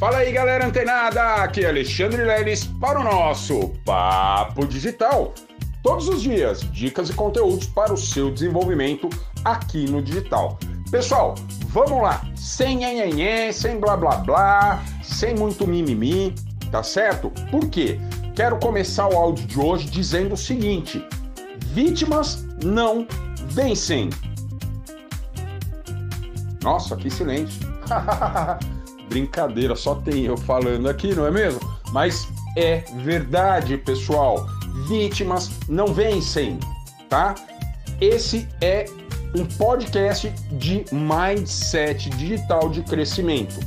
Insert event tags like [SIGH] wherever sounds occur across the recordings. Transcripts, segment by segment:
Fala aí, galera antenada! Aqui é Alexandre Leles para o nosso Papo Digital. Todos os dias, dicas e conteúdos para o seu desenvolvimento aqui no digital. Pessoal, vamos lá! Sem nhenhenhé, sem blá blá blá, sem muito mimimi, tá certo? Por quê? Quero começar o áudio de hoje dizendo o seguinte: vítimas não vencem. Nossa, que silêncio. [LAUGHS] Brincadeira, só tem eu falando aqui, não é mesmo? Mas é verdade, pessoal. Vítimas não vencem, tá? Esse é um podcast de mindset digital de crescimento.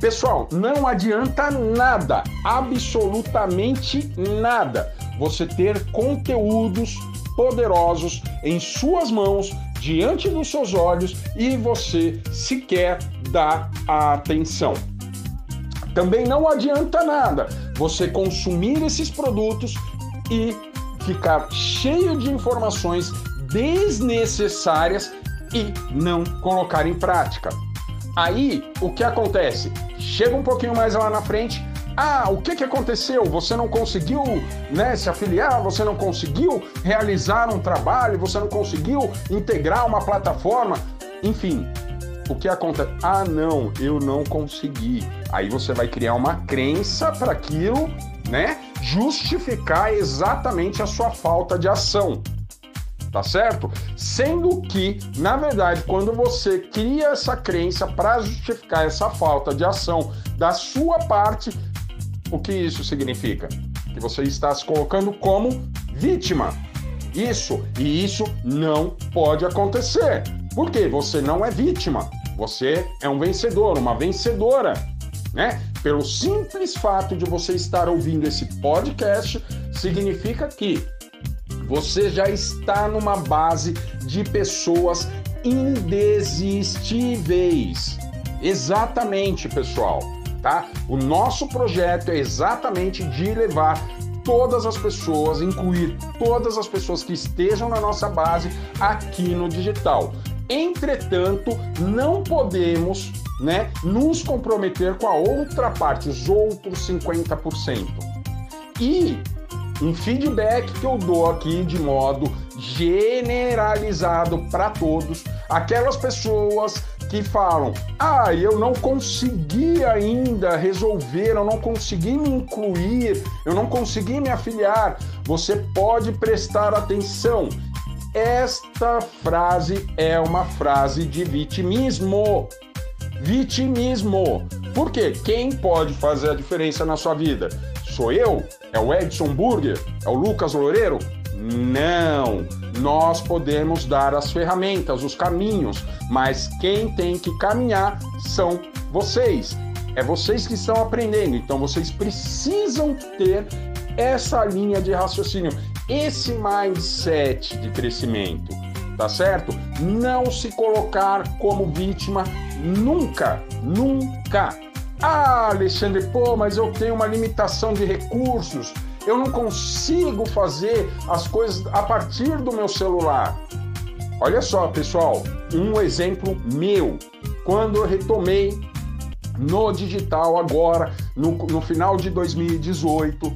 Pessoal, não adianta nada, absolutamente nada, você ter conteúdos poderosos em suas mãos, diante dos seus olhos e você sequer dá atenção. Também não adianta nada você consumir esses produtos e ficar cheio de informações desnecessárias e não colocar em prática. Aí, o que acontece? Chega um pouquinho mais lá na frente, ah, o que, que aconteceu? Você não conseguiu né, se afiliar, você não conseguiu realizar um trabalho, você não conseguiu integrar uma plataforma, enfim. O que acontece? Ah, não, eu não consegui. Aí você vai criar uma crença para aquilo, né? Justificar exatamente a sua falta de ação tá certo? Sendo que, na verdade, quando você cria essa crença para justificar essa falta de ação da sua parte, o que isso significa? Que você está se colocando como vítima. Isso, e isso não pode acontecer. Por quê? Você não é vítima. Você é um vencedor, uma vencedora, né? Pelo simples fato de você estar ouvindo esse podcast, significa que você já está numa base de pessoas indesistíveis. Exatamente, pessoal tá? O nosso projeto é exatamente de levar todas as pessoas, incluir todas as pessoas que estejam na nossa base aqui no digital. Entretanto, não podemos, né, nos comprometer com a outra parte, os outros 50%. E um feedback que eu dou aqui de modo generalizado para todos, aquelas pessoas que falam: ah, eu não consegui ainda resolver, eu não consegui me incluir, eu não consegui me afiliar. Você pode prestar atenção. Esta frase é uma frase de vitimismo. Vitimismo. Por quê? Quem pode fazer a diferença na sua vida? Sou eu? É o Edson Burger? É o Lucas Loureiro? Não, nós podemos dar as ferramentas, os caminhos, mas quem tem que caminhar são vocês. É vocês que estão aprendendo, então vocês precisam ter essa linha de raciocínio, esse mindset de crescimento, tá certo? Não se colocar como vítima nunca, nunca. Ah, Alexandre, pô, mas eu tenho uma limitação de recursos eu não consigo fazer as coisas a partir do meu celular. Olha só, pessoal, um exemplo meu. Quando eu retomei no digital agora, no, no final de 2018,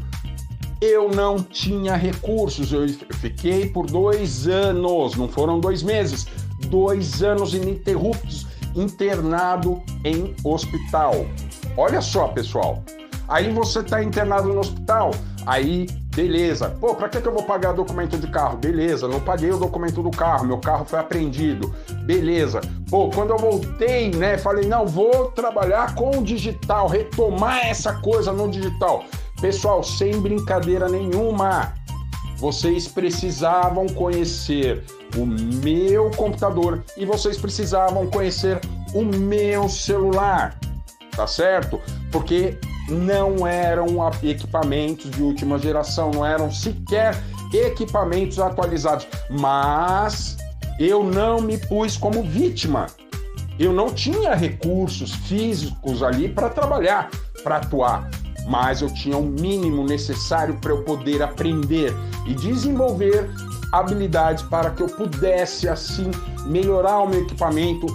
eu não tinha recursos. Eu fiquei por dois anos, não foram dois meses, dois anos ininterruptos internado em hospital. Olha só, pessoal. Aí você está internado no hospital, Aí, beleza. Pô, pra que, que eu vou pagar documento de carro? Beleza, não paguei o documento do carro, meu carro foi apreendido. Beleza. Pô, quando eu voltei, né, falei, não, vou trabalhar com o digital, retomar essa coisa no digital. Pessoal, sem brincadeira nenhuma, vocês precisavam conhecer o meu computador e vocês precisavam conhecer o meu celular, tá certo? Porque não eram equipamentos de última geração, não eram sequer equipamentos atualizados. Mas eu não me pus como vítima. Eu não tinha recursos físicos ali para trabalhar, para atuar, mas eu tinha o mínimo necessário para eu poder aprender e desenvolver habilidades para que eu pudesse assim melhorar o meu equipamento,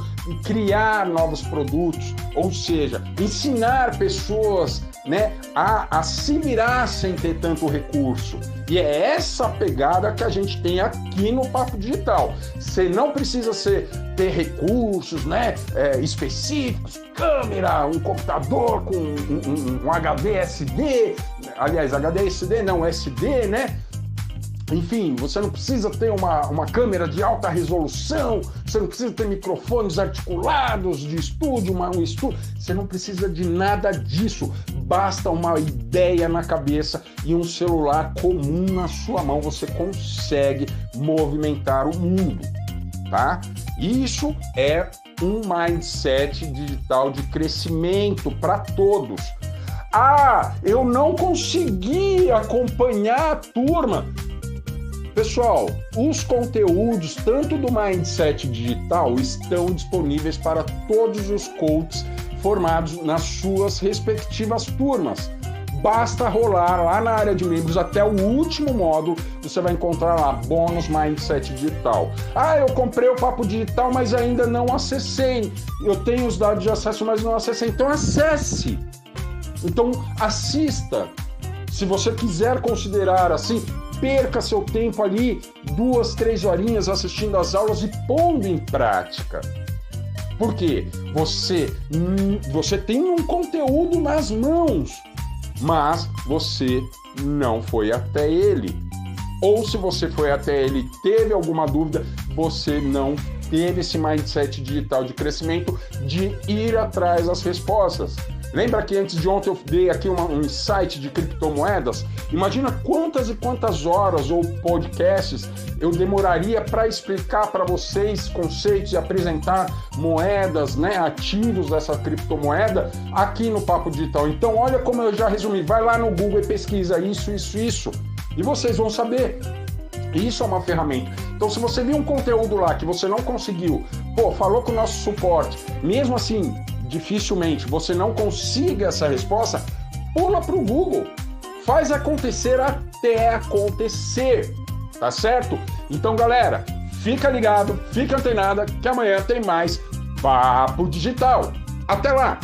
criar novos produtos, ou seja, ensinar pessoas né, a, a se virar sem ter tanto recurso. E é essa pegada que a gente tem aqui no Papo Digital. Você não precisa ser, ter recursos né, é, específicos, câmera, um computador com um, um, um HD SD, aliás, HD SD não, SD, né? Enfim, você não precisa ter uma, uma câmera de alta resolução, você não precisa ter microfones articulados de estúdio, uma, um estúdio. Você não precisa de nada disso. Basta uma ideia na cabeça e um celular comum na sua mão. Você consegue movimentar o mundo, tá? Isso é um mindset digital de crescimento para todos. Ah, eu não consegui acompanhar a turma. Pessoal, os conteúdos, tanto do Mindset Digital, estão disponíveis para todos os coaches formados nas suas respectivas turmas. Basta rolar lá na área de membros até o último módulo, você vai encontrar lá bônus Mindset Digital. Ah, eu comprei o Papo Digital, mas ainda não acessei. Eu tenho os dados de acesso, mas não acessei. Então acesse. Então assista. Se você quiser considerar assim, perca seu tempo ali, duas, três horinhas assistindo as aulas e pondo em prática. Porque você, você tem um conteúdo nas mãos, mas você não foi até ele. Ou se você foi até ele teve alguma dúvida, você não teve esse mindset digital de crescimento de ir atrás das respostas. Lembra que antes de ontem eu dei aqui uma, um insight de criptomoedas? Imagina quantas e quantas horas ou podcasts eu demoraria para explicar para vocês conceitos e apresentar moedas, né, ativos dessa criptomoeda aqui no Papo Digital. Então, olha como eu já resumi. Vai lá no Google e pesquisa isso, isso, isso. E vocês vão saber. Isso é uma ferramenta. Então, se você viu um conteúdo lá que você não conseguiu, pô, falou com o nosso suporte, mesmo assim, dificilmente você não consiga essa resposta, pula para o Google. Faz acontecer até acontecer, tá certo? Então, galera, fica ligado, fica antenada, que amanhã tem mais Papo Digital. Até lá!